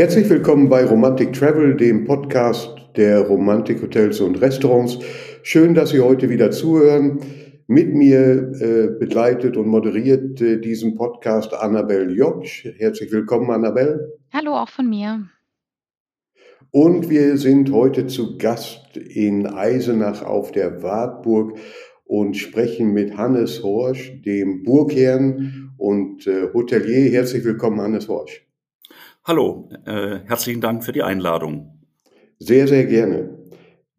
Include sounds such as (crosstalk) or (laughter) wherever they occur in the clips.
Herzlich willkommen bei Romantic Travel, dem Podcast der Romantik Hotels und Restaurants. Schön, dass Sie heute wieder zuhören. Mit mir äh, begleitet und moderiert äh, diesen Podcast Annabelle Joksch. Herzlich willkommen, Annabelle. Hallo, auch von mir. Und wir sind heute zu Gast in Eisenach auf der Wartburg und sprechen mit Hannes Horsch, dem Burgherrn und äh, Hotelier. Herzlich willkommen, Hannes Horsch. Hallo, äh, herzlichen Dank für die Einladung. Sehr, sehr gerne.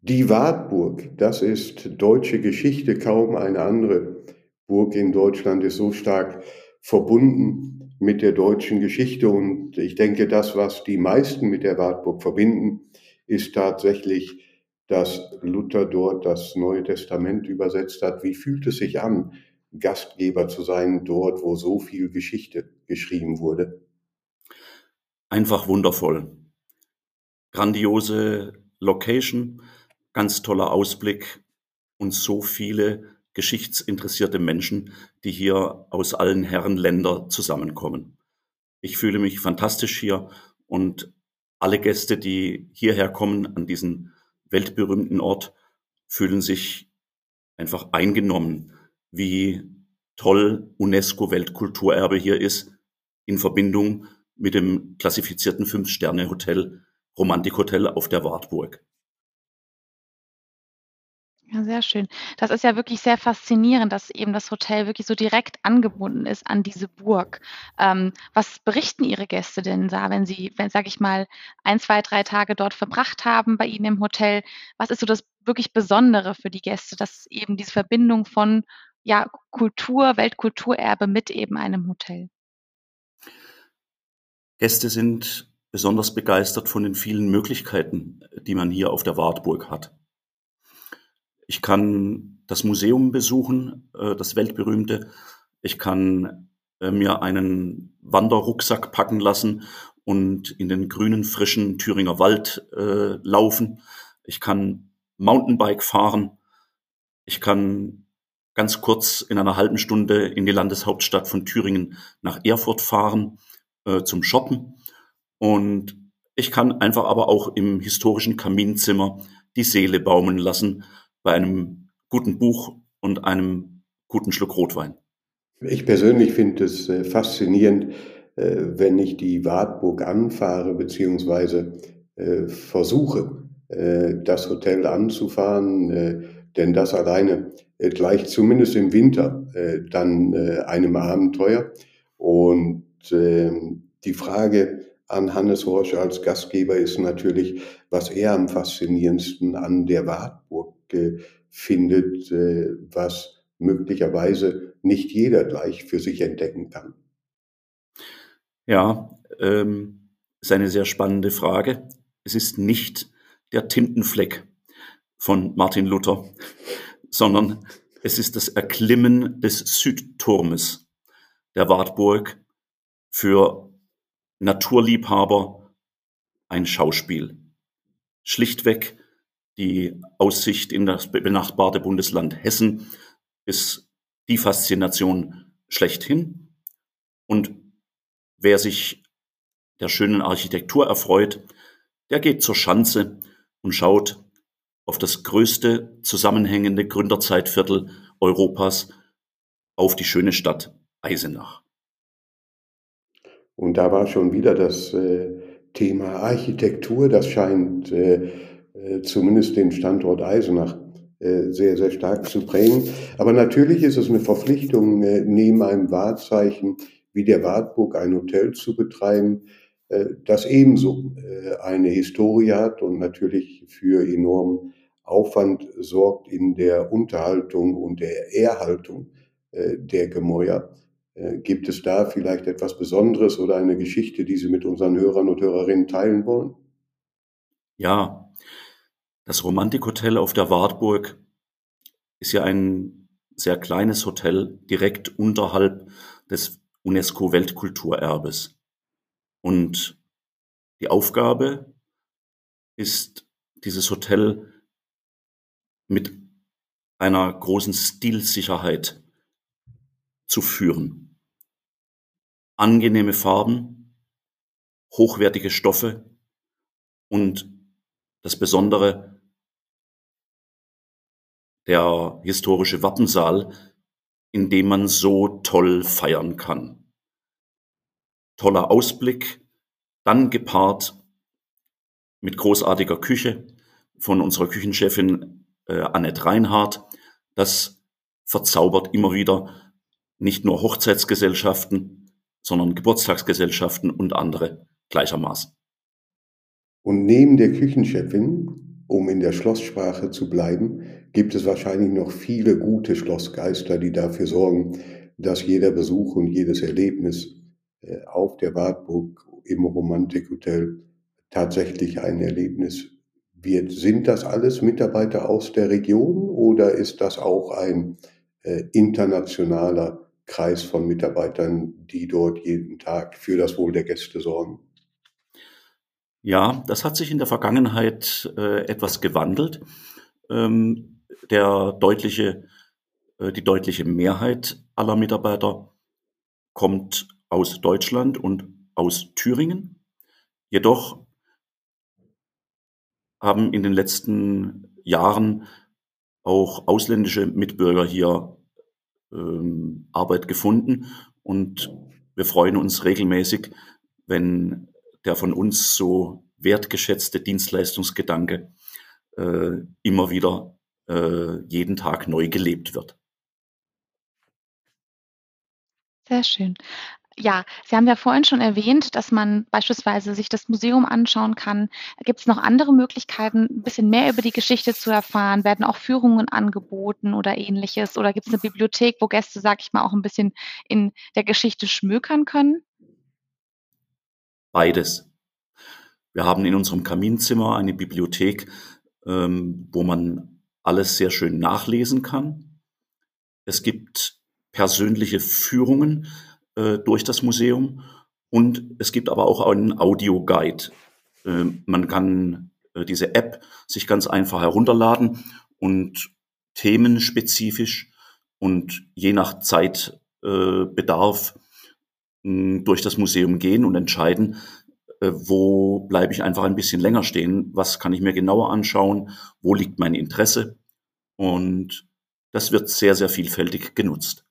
Die Wartburg, das ist deutsche Geschichte. Kaum eine andere Burg in Deutschland ist so stark verbunden mit der deutschen Geschichte. Und ich denke, das, was die meisten mit der Wartburg verbinden, ist tatsächlich, dass Luther dort das Neue Testament übersetzt hat. Wie fühlt es sich an, Gastgeber zu sein dort, wo so viel Geschichte geschrieben wurde? Einfach wundervoll. Grandiose Location, ganz toller Ausblick und so viele geschichtsinteressierte Menschen, die hier aus allen Herren Länder zusammenkommen. Ich fühle mich fantastisch hier und alle Gäste, die hierher kommen an diesen weltberühmten Ort, fühlen sich einfach eingenommen, wie toll UNESCO Weltkulturerbe hier ist in Verbindung mit dem klassifizierten Fünf-Sterne-Hotel, Romantikhotel auf der Wartburg. Ja, sehr schön. Das ist ja wirklich sehr faszinierend, dass eben das Hotel wirklich so direkt angebunden ist an diese Burg. Ähm, was berichten Ihre Gäste denn da, wenn Sie, wenn, sage ich mal, ein, zwei, drei Tage dort verbracht haben bei Ihnen im Hotel? Was ist so das wirklich Besondere für die Gäste, dass eben diese Verbindung von ja, Kultur, Weltkulturerbe mit eben einem Hotel? Gäste sind besonders begeistert von den vielen Möglichkeiten, die man hier auf der Wartburg hat. Ich kann das Museum besuchen, äh, das weltberühmte. Ich kann äh, mir einen Wanderrucksack packen lassen und in den grünen, frischen Thüringer Wald äh, laufen. Ich kann Mountainbike fahren. Ich kann ganz kurz in einer halben Stunde in die Landeshauptstadt von Thüringen nach Erfurt fahren äh, zum Shoppen. Und ich kann einfach aber auch im historischen Kaminzimmer die Seele baumeln lassen bei einem guten Buch und einem guten Schluck Rotwein. Ich persönlich finde es äh, faszinierend, äh, wenn ich die Wartburg anfahre beziehungsweise äh, versuche, äh, das Hotel anzufahren, äh, denn das alleine gleicht zumindest im Winter dann einem Abenteuer. Und ähm, die Frage an Hannes Horsch als Gastgeber ist natürlich, was er am faszinierendsten an der Wartburg äh, findet, äh, was möglicherweise nicht jeder gleich für sich entdecken kann. Ja, ähm, ist eine sehr spannende Frage. Es ist nicht der Tintenfleck von Martin Luther, (laughs) sondern es ist das Erklimmen des Südturmes der Wartburg für Naturliebhaber ein Schauspiel. Schlichtweg die Aussicht in das benachbarte Bundesland Hessen ist die Faszination schlechthin. Und wer sich der schönen Architektur erfreut, der geht zur Schanze und schaut auf das größte zusammenhängende Gründerzeitviertel Europas, auf die schöne Stadt Eisenach. Und da war schon wieder das äh, Thema Architektur, das scheint äh, äh, zumindest den Standort Eisenach sehr, sehr stark zu prägen. Aber natürlich ist es eine Verpflichtung, neben einem Wahrzeichen wie der Wartburg ein Hotel zu betreiben, das ebenso eine Historie hat und natürlich für enormen Aufwand sorgt in der Unterhaltung und der Erhaltung der Gemäuer. Äh, gibt es da vielleicht etwas Besonderes oder eine Geschichte, die Sie mit unseren Hörern und Hörerinnen teilen wollen? Ja, das Romantikhotel auf der Wartburg ist ja ein sehr kleines Hotel direkt unterhalb des UNESCO Weltkulturerbes. Und die Aufgabe ist, dieses Hotel mit einer großen Stilsicherheit zu führen. Angenehme Farben, hochwertige Stoffe und das Besondere, der historische Wappensaal, in dem man so toll feiern kann. Toller Ausblick, dann gepaart mit großartiger Küche von unserer Küchenchefin äh, Annette Reinhardt. Das verzaubert immer wieder nicht nur Hochzeitsgesellschaften, sondern Geburtstagsgesellschaften und andere gleichermaßen. Und neben der Küchenchefin, um in der Schlosssprache zu bleiben, gibt es wahrscheinlich noch viele gute Schlossgeister, die dafür sorgen, dass jeder Besuch und jedes Erlebnis äh, auf der Wartburg im Romantikhotel tatsächlich ein Erlebnis wird. Sind das alles Mitarbeiter aus der Region oder ist das auch ein äh, internationaler Kreis von Mitarbeitern, die dort jeden Tag für das Wohl der Gäste sorgen? Ja, das hat sich in der Vergangenheit äh, etwas gewandelt. Ähm, der deutliche, äh, die deutliche Mehrheit aller Mitarbeiter kommt aus Deutschland und aus Thüringen. Jedoch haben in den letzten Jahren auch ausländische Mitbürger hier ähm, Arbeit gefunden und wir freuen uns regelmäßig, wenn der von uns so wertgeschätzte Dienstleistungsgedanke äh, immer wieder äh, jeden Tag neu gelebt wird. Sehr schön. Ja, Sie haben ja vorhin schon erwähnt, dass man beispielsweise sich das Museum anschauen kann. Gibt es noch andere Möglichkeiten, ein bisschen mehr über die Geschichte zu erfahren? Werden auch Führungen angeboten oder ähnliches? Oder gibt es eine Bibliothek, wo Gäste, sag ich mal, auch ein bisschen in der Geschichte schmökern können? Beides. Wir haben in unserem Kaminzimmer eine Bibliothek, ähm, wo man alles sehr schön nachlesen kann. Es gibt persönliche Führungen, äh, durch das Museum. Und es gibt aber auch einen Audio-Guide. Äh, man kann äh, diese App sich ganz einfach herunterladen und themenspezifisch und je nach Zeitbedarf äh, durch das Museum gehen und entscheiden, äh, wo bleibe ich einfach ein bisschen länger stehen, was kann ich mir genauer anschauen, wo liegt mein Interesse. Und das wird sehr, sehr vielfältig genutzt.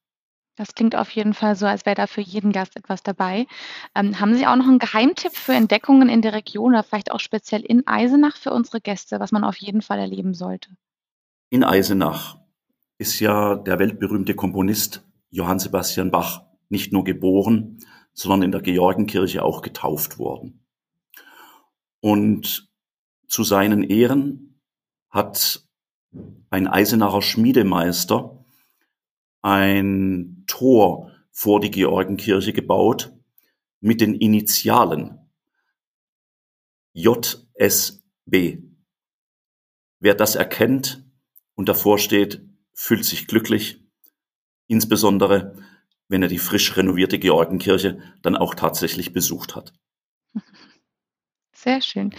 Das klingt auf jeden Fall so, als wäre da für jeden Gast etwas dabei. Ähm, haben Sie auch noch einen Geheimtipp für Entdeckungen in der Region oder vielleicht auch speziell in Eisenach für unsere Gäste, was man auf jeden Fall erleben sollte? In Eisenach ist ja der weltberühmte Komponist Johann Sebastian Bach nicht nur geboren, sondern in der Georgenkirche auch getauft worden. Und zu seinen Ehren hat ein Eisenacher Schmiedemeister ein Tor vor die Georgenkirche gebaut mit den Initialen JSB. Wer das erkennt und davor steht, fühlt sich glücklich, insbesondere wenn er die frisch renovierte Georgenkirche dann auch tatsächlich besucht hat. Sehr schön.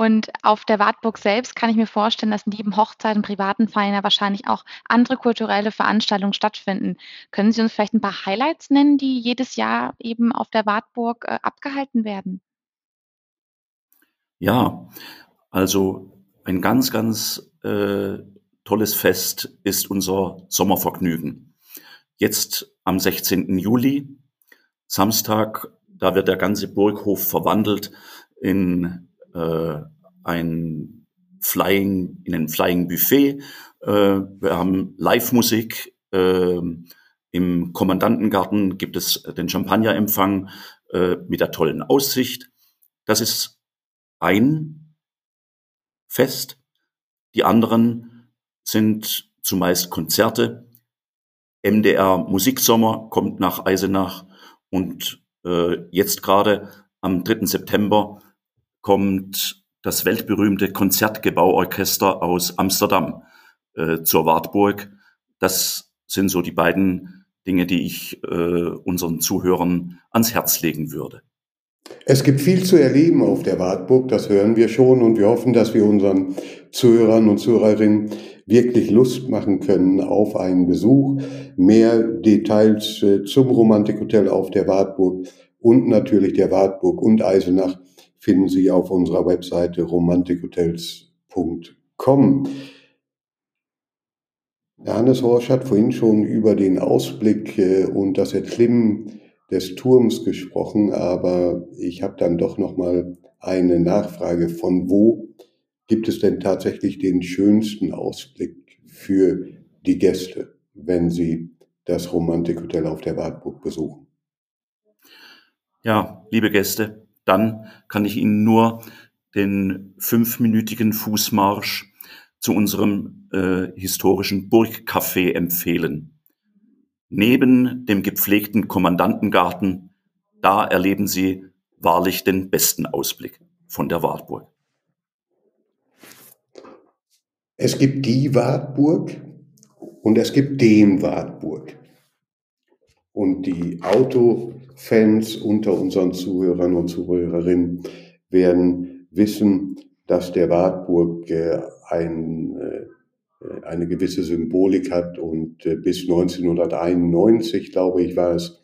Und auf der Wartburg selbst kann ich mir vorstellen, dass neben Hochzeiten, privaten Feiern ja wahrscheinlich auch andere kulturelle Veranstaltungen stattfinden. Können Sie uns vielleicht ein paar Highlights nennen, die jedes Jahr eben auf der Wartburg äh, abgehalten werden? Ja, also ein ganz, ganz äh, tolles Fest ist unser Sommervergnügen. Jetzt am 16. Juli, Samstag, da wird der ganze Burghof verwandelt in äh, ein Flying, in ein Flying Buffet. Äh, wir haben Live-Musik. Äh, Im Kommandantengarten gibt es den Champagnerempfang äh, mit der tollen Aussicht. Das ist ein Fest. Die anderen sind zumeist Konzerte. MDR Musiksommer kommt nach Eisenach und äh, jetzt gerade am 3. September kommt das weltberühmte Konzertgebauorchester aus Amsterdam äh, zur Wartburg. Das sind so die beiden Dinge, die ich äh, unseren Zuhörern ans Herz legen würde. Es gibt viel zu erleben auf der Wartburg, das hören wir schon und wir hoffen, dass wir unseren Zuhörern und Zuhörerinnen wirklich Lust machen können auf einen Besuch. Mehr Details äh, zum Romantikhotel auf der Wartburg und natürlich der Wartburg und Eisenach finden Sie auf unserer Webseite romantikhotels.com. Hannes Horsch hat vorhin schon über den Ausblick äh, und das Erklimmen des Turms gesprochen, aber ich habe dann doch noch mal eine Nachfrage von wo gibt es denn tatsächlich den schönsten Ausblick für die Gäste, wenn sie das Romantikhotel auf der Wartburg besuchen? Ja, liebe Gäste, dann kann ich Ihnen nur den fünfminütigen Fußmarsch zu unserem äh, historischen Burgcafé empfehlen. Neben dem gepflegten Kommandantengarten, da erleben Sie wahrlich den besten Ausblick von der Wartburg. Es gibt die Wartburg und es gibt den Wartburg. Und die Autofans unter unseren Zuhörern und Zuhörerinnen werden wissen, dass der Wartburg äh, ein, äh, eine gewisse Symbolik hat und äh, bis 1991, glaube ich, war es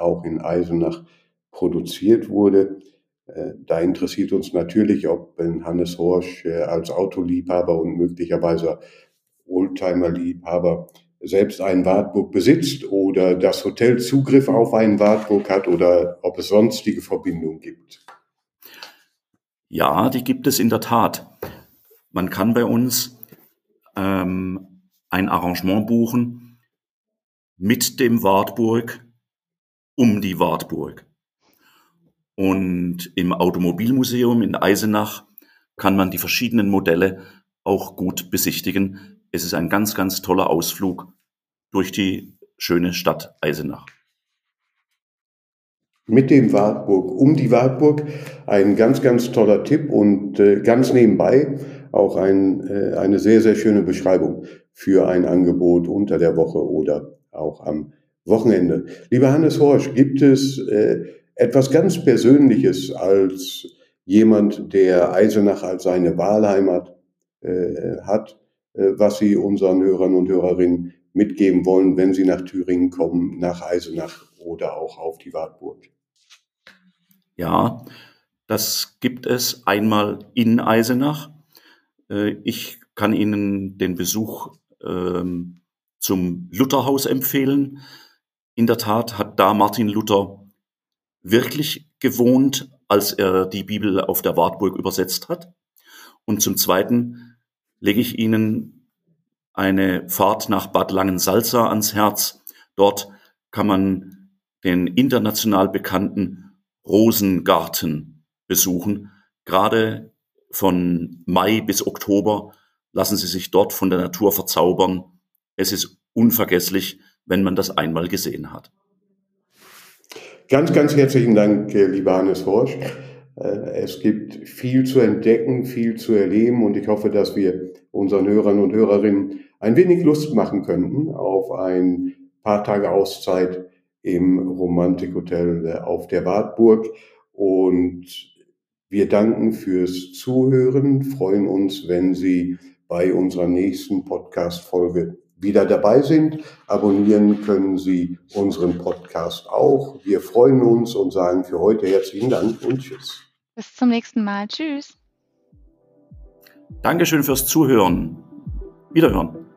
auch in Eisenach produziert wurde. Da interessiert uns natürlich, ob Hannes Horsch als Autoliebhaber und möglicherweise Oldtimer-Liebhaber selbst einen Wartburg besitzt oder das Hotel Zugriff auf einen Wartburg hat oder ob es sonstige Verbindungen gibt. Ja, die gibt es in der Tat. Man kann bei uns ähm, ein Arrangement buchen mit dem Wartburg um die Wartburg. Und im Automobilmuseum in Eisenach kann man die verschiedenen Modelle auch gut besichtigen. Es ist ein ganz, ganz toller Ausflug durch die schöne Stadt Eisenach. Mit dem Wartburg, um die Wartburg, ein ganz, ganz toller Tipp und äh, ganz nebenbei auch ein, äh, eine sehr, sehr schöne Beschreibung für ein Angebot unter der Woche oder auch am Wochenende. Lieber Hannes Horsch, gibt es äh, etwas ganz Persönliches als jemand, der Eisenach als seine Wahlheimat äh, hat, was Sie unseren Hörern und Hörerinnen mitgeben wollen, wenn sie nach Thüringen kommen, nach Eisenach oder auch auf die Wartburg? Ja, das gibt es einmal in Eisenach äh, ich kann Ihnen den Besuch ähm, zum Lutherhaus empfehlen. In der Tat hat da Martin Luther wirklich gewohnt, als er die Bibel auf der Wartburg übersetzt hat. Und zum Zweiten lege ich Ihnen eine Fahrt nach Bad Langensalza ans Herz. Dort kann man den international bekannten Rosengarten besuchen. Gerade von Mai bis Oktober lassen Sie sich dort von der Natur verzaubern. Es ist unvergesslich, wenn man das einmal gesehen hat. Ganz, ganz herzlichen Dank, äh, lieber Hannes Horsch. Äh, es gibt viel zu entdecken, viel zu erleben und ich hoffe, dass wir unseren Hörern und Hörerinnen ein wenig Lust machen könnten auf ein paar Tage Auszeit im Romantikhotel äh, auf der Wartburg. Und wir danken fürs Zuhören, freuen uns, wenn Sie bei unserer nächsten Podcast-Folge wieder dabei sind. Abonnieren können Sie unseren Podcast auch. Wir freuen uns und sagen für heute herzlichen Dank und Tschüss. Bis zum nächsten Mal. Tschüss. Dankeschön fürs Zuhören. Wiederhören.